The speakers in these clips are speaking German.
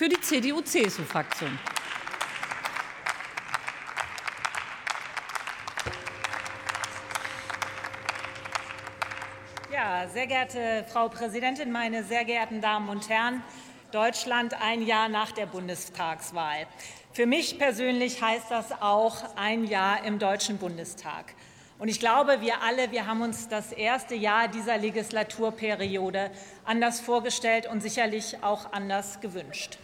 für die CDU-CSU-Fraktion. Ja, sehr geehrte Frau Präsidentin, meine sehr geehrten Damen und Herren! Deutschland ein Jahr nach der Bundestagswahl. Für mich persönlich heißt das auch ein Jahr im Deutschen Bundestag. Und ich glaube, wir alle, wir haben uns das erste Jahr dieser Legislaturperiode anders vorgestellt und sicherlich auch anders gewünscht.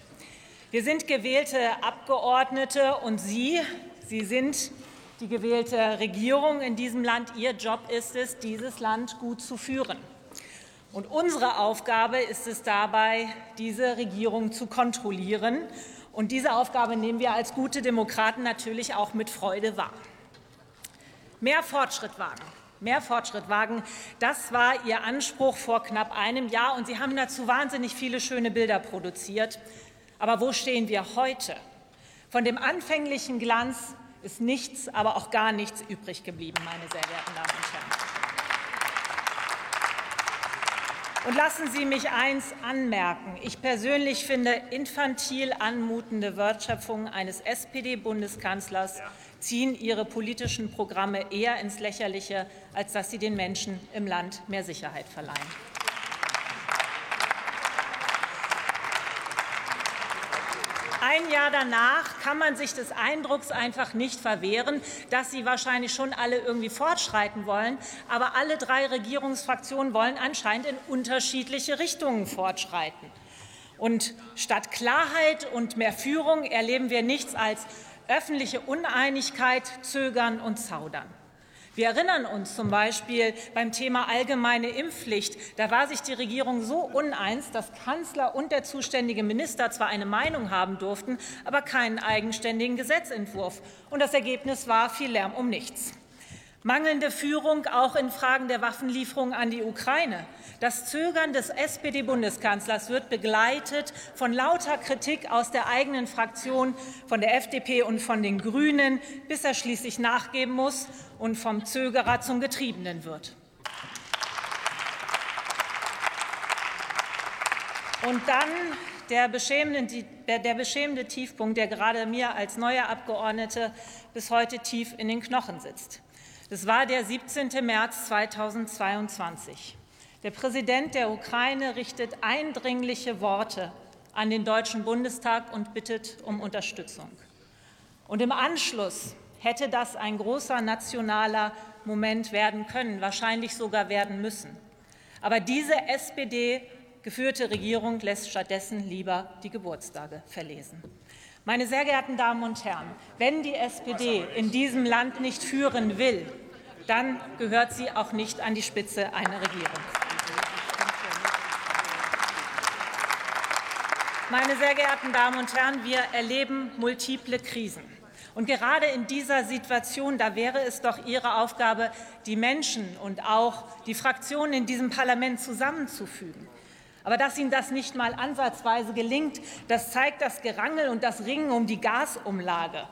Wir sind gewählte Abgeordnete und Sie, Sie sind die gewählte Regierung in diesem Land. Ihr Job ist es, dieses Land gut zu führen. Und unsere Aufgabe ist es dabei, diese Regierung zu kontrollieren. Und diese Aufgabe nehmen wir als gute Demokraten natürlich auch mit Freude wahr. Mehr Fortschritt wagen. Mehr Fortschritt wagen, das war Ihr Anspruch vor knapp einem Jahr. Und Sie haben dazu wahnsinnig viele schöne Bilder produziert. Aber wo stehen wir heute? Von dem anfänglichen Glanz ist nichts, aber auch gar nichts übrig geblieben, meine sehr geehrten Damen und Herren. Und lassen Sie mich eins anmerken. Ich persönlich finde infantil anmutende Wortschöpfungen eines SPD-Bundeskanzlers ziehen ihre politischen Programme eher ins Lächerliche, als dass sie den Menschen im Land mehr Sicherheit verleihen. Ein Jahr danach kann man sich des Eindrucks einfach nicht verwehren, dass Sie wahrscheinlich schon alle irgendwie fortschreiten wollen. Aber alle drei Regierungsfraktionen wollen anscheinend in unterschiedliche Richtungen fortschreiten. Und statt Klarheit und mehr Führung erleben wir nichts als öffentliche Uneinigkeit, Zögern und Zaudern. Wir erinnern uns zum Beispiel beim Thema allgemeine Impfpflicht. Da war sich die Regierung so uneins, dass Kanzler und der zuständige Minister zwar eine Meinung haben durften, aber keinen eigenständigen Gesetzentwurf. Und das Ergebnis war viel Lärm um nichts. Mangelnde Führung auch in Fragen der Waffenlieferung an die Ukraine. Das Zögern des SPD-Bundeskanzlers wird begleitet von lauter Kritik aus der eigenen Fraktion, von der FDP und von den Grünen, bis er schließlich nachgeben muss und vom Zögerer zum Getriebenen wird. Und dann der beschämende, der beschämende Tiefpunkt, der gerade mir als neue Abgeordnete bis heute tief in den Knochen sitzt. Das war der 17. März 2022. Der Präsident der Ukraine richtet eindringliche Worte an den Deutschen Bundestag und bittet um Unterstützung. Und im Anschluss hätte das ein großer nationaler Moment werden können, wahrscheinlich sogar werden müssen. Aber diese SPD geführte Regierung lässt stattdessen lieber die Geburtstage verlesen. Meine sehr geehrten Damen und Herren, wenn die SPD in diesem Land nicht führen will, dann gehört sie auch nicht an die Spitze einer Regierung. Meine sehr geehrten Damen und Herren, wir erleben multiple Krisen. Und gerade in dieser Situation, da wäre es doch Ihre Aufgabe, die Menschen und auch die Fraktionen in diesem Parlament zusammenzufügen. Aber dass Ihnen das nicht mal ansatzweise gelingt, das zeigt das Gerangel und das Ringen um die Gasumlage.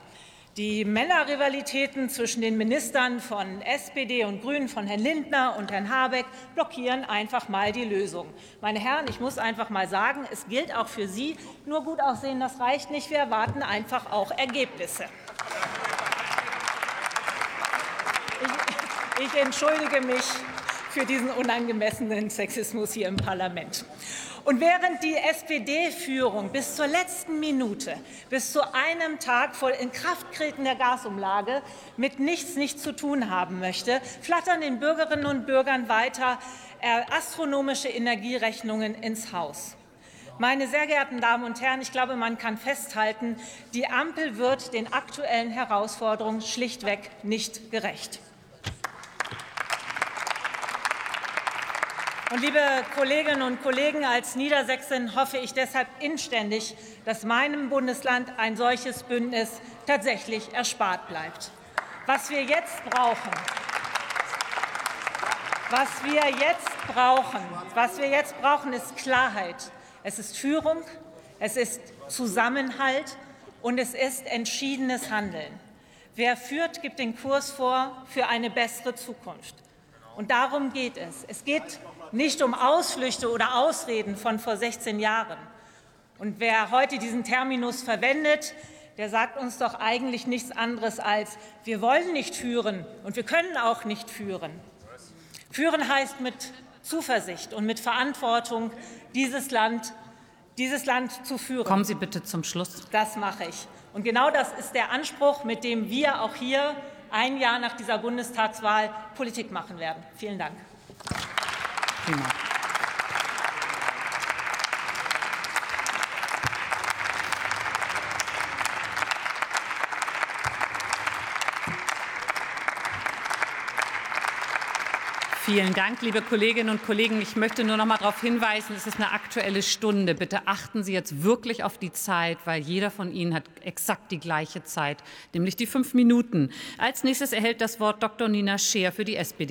Die Männerrivalitäten zwischen den Ministern von SPD und Grünen, von Herrn Lindner und Herrn Habeck, blockieren einfach mal die Lösung. Meine Herren, ich muss einfach mal sagen, es gilt auch für Sie, nur gut aussehen, das reicht nicht. Wir erwarten einfach auch Ergebnisse. Ich, ich entschuldige mich für diesen unangemessenen Sexismus hier im Parlament. Und während die SPD-Führung bis zur letzten Minute, bis zu einem Tag vor Inkrafttreten der Gasumlage mit nichts nichts zu tun haben möchte, flattern den Bürgerinnen und Bürgern weiter äh, astronomische Energierechnungen ins Haus. Meine sehr geehrten Damen und Herren, ich glaube, man kann festhalten, die Ampel wird den aktuellen Herausforderungen schlichtweg nicht gerecht. Und liebe Kolleginnen und Kollegen, als Niedersächsin hoffe ich deshalb inständig, dass meinem Bundesland ein solches Bündnis tatsächlich erspart bleibt. Was wir jetzt brauchen, was wir jetzt brauchen, was wir jetzt brauchen, ist Klarheit. Es ist Führung, es ist Zusammenhalt und es ist entschiedenes Handeln. Wer führt, gibt den Kurs vor für eine bessere Zukunft. Und darum geht es. Es geht nicht um Ausflüchte oder Ausreden von vor 16 Jahren. Und wer heute diesen Terminus verwendet, der sagt uns doch eigentlich nichts anderes als, wir wollen nicht führen und wir können auch nicht führen. Führen heißt mit Zuversicht und mit Verantwortung dieses Land, dieses Land zu führen. Kommen Sie bitte zum Schluss. Das mache ich. Und genau das ist der Anspruch, mit dem wir auch hier ein Jahr nach dieser Bundestagswahl Politik machen werden. Vielen Dank. Prima. Vielen Dank, liebe Kolleginnen und Kollegen. Ich möchte nur noch mal darauf hinweisen, es ist eine aktuelle Stunde. Bitte achten Sie jetzt wirklich auf die Zeit, weil jeder von Ihnen hat exakt die gleiche Zeit, nämlich die fünf Minuten. Als nächstes erhält das Wort Dr. Nina Scheer für die SPD.